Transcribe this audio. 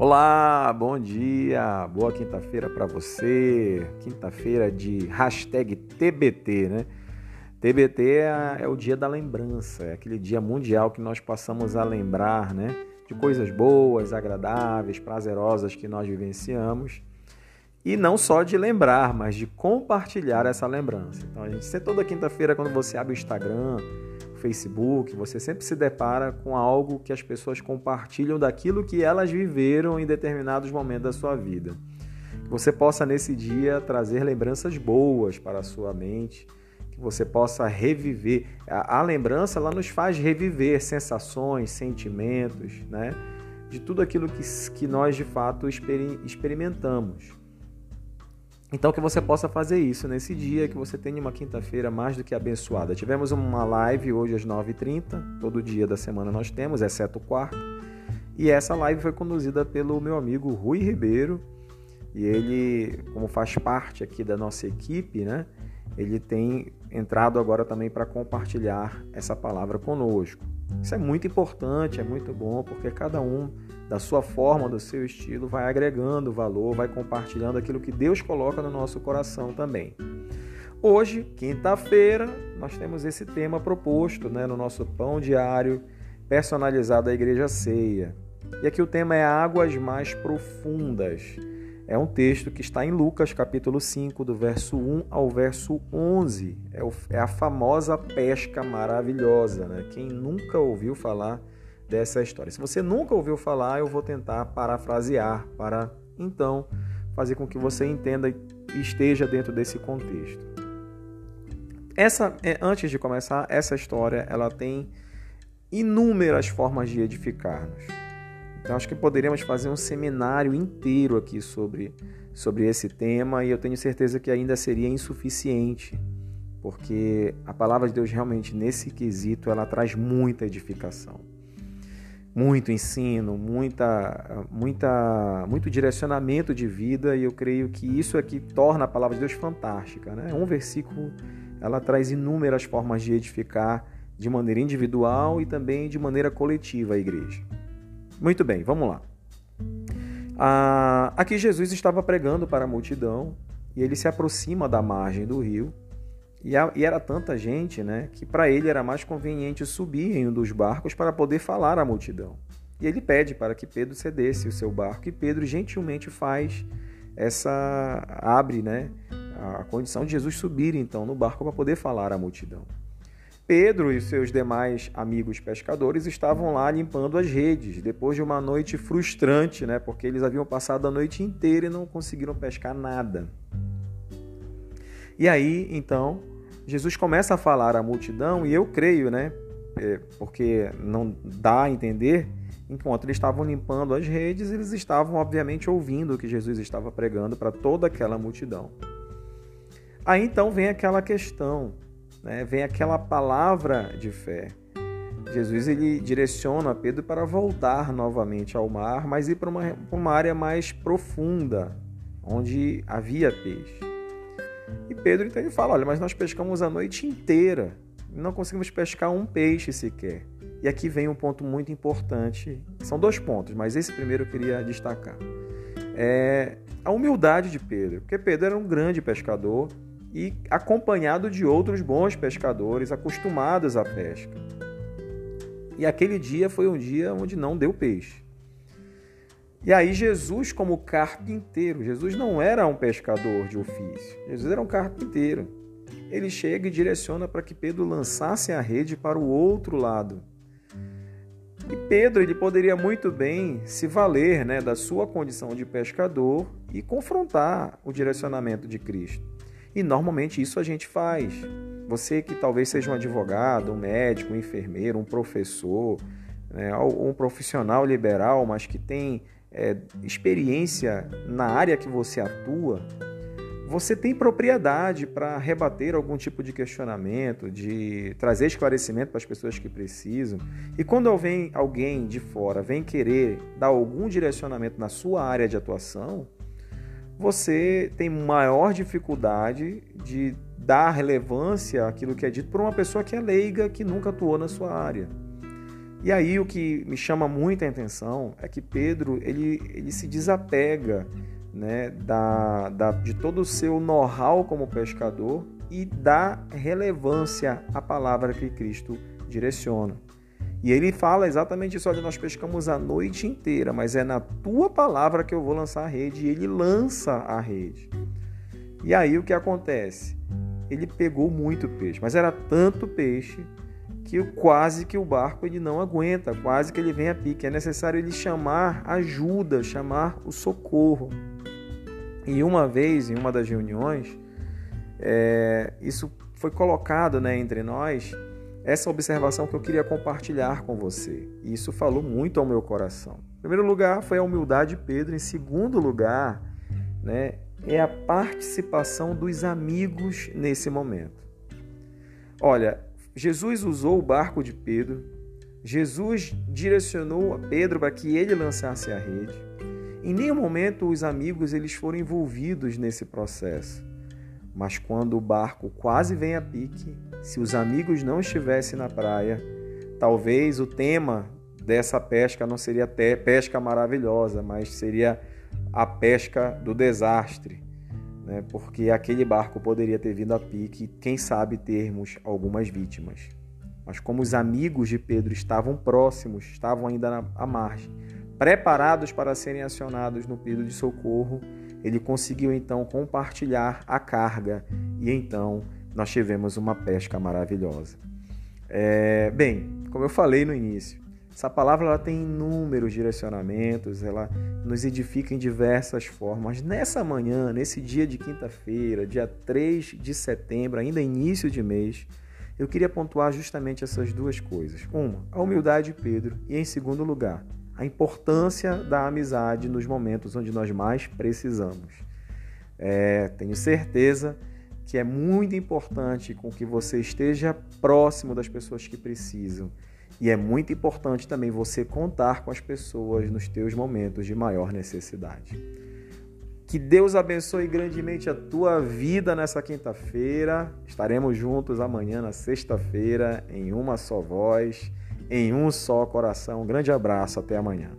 Olá, bom dia, boa quinta-feira para você. Quinta-feira de hashtag TBT, né? TBT é, é, o dia da lembrança, é aquele dia mundial que nós passamos a lembrar, né? De coisas boas, agradáveis, prazerosas que nós vivenciamos. E não só de lembrar, mas de compartilhar essa lembrança. Então, a gente, toda quinta-feira, quando você abre o Instagram, Facebook, você sempre se depara com algo que as pessoas compartilham daquilo que elas viveram em determinados momentos da sua vida. Que você possa nesse dia trazer lembranças boas para a sua mente, que você possa reviver. A, a lembrança ela nos faz reviver sensações, sentimentos, né? De tudo aquilo que, que nós de fato experimentamos. Então que você possa fazer isso nesse dia, que você tenha uma quinta-feira mais do que abençoada. Tivemos uma live hoje às 9h30, todo dia da semana nós temos, exceto o quarto. E essa live foi conduzida pelo meu amigo Rui Ribeiro. E ele, como faz parte aqui da nossa equipe, né? Ele tem entrado agora também para compartilhar essa palavra conosco. Isso é muito importante, é muito bom, porque cada um da sua forma, do seu estilo, vai agregando valor, vai compartilhando aquilo que Deus coloca no nosso coração também. Hoje, quinta-feira, nós temos esse tema proposto né, no nosso pão diário personalizado à Igreja Ceia. E aqui o tema é Águas Mais Profundas. É um texto que está em Lucas, capítulo 5, do verso 1 ao verso 11. É, é a famosa pesca maravilhosa. Né? Quem nunca ouviu falar dessa história. Se você nunca ouviu falar, eu vou tentar parafrasear para então fazer com que você entenda e esteja dentro desse contexto. Essa, é, antes de começar, essa história ela tem inúmeras formas de edificar-nos. Então acho que poderíamos fazer um seminário inteiro aqui sobre, sobre esse tema e eu tenho certeza que ainda seria insuficiente, porque a palavra de Deus realmente nesse quesito ela traz muita edificação muito ensino, muita, muita, muito direcionamento de vida e eu creio que isso é que torna a palavra de Deus fantástica. Né? Um versículo ela traz inúmeras formas de edificar de maneira individual e também de maneira coletiva a igreja. Muito bem, vamos lá. Ah, aqui Jesus estava pregando para a multidão e ele se aproxima da margem do rio e, a, e era tanta gente né, que para ele era mais conveniente subir em um dos barcos para poder falar à multidão. E ele pede para que Pedro cedesse o seu barco e Pedro gentilmente faz essa abre, né, a condição de Jesus subir então no barco para poder falar à multidão. Pedro e seus demais amigos pescadores estavam lá limpando as redes, depois de uma noite frustrante, né, porque eles haviam passado a noite inteira e não conseguiram pescar nada. E aí, então, Jesus começa a falar à multidão, e eu creio, né? É, porque não dá a entender, enquanto eles estavam limpando as redes, eles estavam, obviamente, ouvindo o que Jesus estava pregando para toda aquela multidão. Aí então vem aquela questão, né? vem aquela palavra de fé. Jesus ele direciona Pedro para voltar novamente ao mar, mas ir para uma, uma área mais profunda, onde havia peixe. E Pedro então ele fala: Olha, mas nós pescamos a noite inteira, não conseguimos pescar um peixe sequer. E aqui vem um ponto muito importante. São dois pontos, mas esse primeiro eu queria destacar. É a humildade de Pedro, porque Pedro era um grande pescador e acompanhado de outros bons pescadores acostumados à pesca. E aquele dia foi um dia onde não deu peixe. E aí Jesus, como carpinteiro, Jesus não era um pescador de ofício, Jesus era um carpinteiro. Ele chega e direciona para que Pedro lançasse a rede para o outro lado. E Pedro ele poderia muito bem se valer né, da sua condição de pescador e confrontar o direcionamento de Cristo. E normalmente isso a gente faz. Você que talvez seja um advogado, um médico, um enfermeiro, um professor, né, um profissional liberal, mas que tem é, experiência na área que você atua, você tem propriedade para rebater algum tipo de questionamento, de trazer esclarecimento para as pessoas que precisam. E quando alguém, alguém de fora vem querer dar algum direcionamento na sua área de atuação, você tem maior dificuldade de dar relevância àquilo que é dito por uma pessoa que é leiga, que nunca atuou na sua área. E aí o que me chama muita atenção é que Pedro ele, ele se desapega né, da, da, de todo o seu know-how como pescador e dá relevância à palavra que Cristo direciona. E ele fala exatamente isso: olha, nós pescamos a noite inteira, mas é na tua palavra que eu vou lançar a rede. E ele lança a rede. E aí o que acontece? Ele pegou muito peixe, mas era tanto peixe que quase que o barco ele não aguenta, quase que ele vem a pique. É necessário ele chamar ajuda, chamar o socorro. E uma vez, em uma das reuniões, é, isso foi colocado né, entre nós, essa observação que eu queria compartilhar com você. E isso falou muito ao meu coração. Em primeiro lugar, foi a humildade de Pedro. Em segundo lugar, né, é a participação dos amigos nesse momento. Olha, Jesus usou o barco de Pedro, Jesus direcionou a Pedro para que ele lançasse a rede. Em nenhum momento os amigos eles foram envolvidos nesse processo. Mas quando o barco quase vem a pique, se os amigos não estivessem na praia, talvez o tema dessa pesca não seria até pesca maravilhosa, mas seria a pesca do desastre, né? porque aquele barco poderia ter vindo a pique, quem sabe termos algumas vítimas. Mas como os amigos de Pedro estavam próximos, estavam ainda à margem, preparados para serem acionados no pedido de socorro, ele conseguiu então compartilhar a carga e então nós tivemos uma pesca maravilhosa. É, bem, como eu falei no início, essa palavra ela tem inúmeros direcionamentos, ela nos edifica em diversas formas. Nessa manhã, nesse dia de quinta-feira, dia 3 de setembro, ainda início de mês, eu queria pontuar justamente essas duas coisas. Uma, a humildade de Pedro, e em segundo lugar, a importância da amizade nos momentos onde nós mais precisamos. É, tenho certeza que é muito importante com que você esteja próximo das pessoas que precisam. E é muito importante também você contar com as pessoas nos teus momentos de maior necessidade. Que Deus abençoe grandemente a tua vida nessa quinta-feira. Estaremos juntos amanhã, na sexta-feira, em uma só voz em um só coração. Um grande abraço, até amanhã.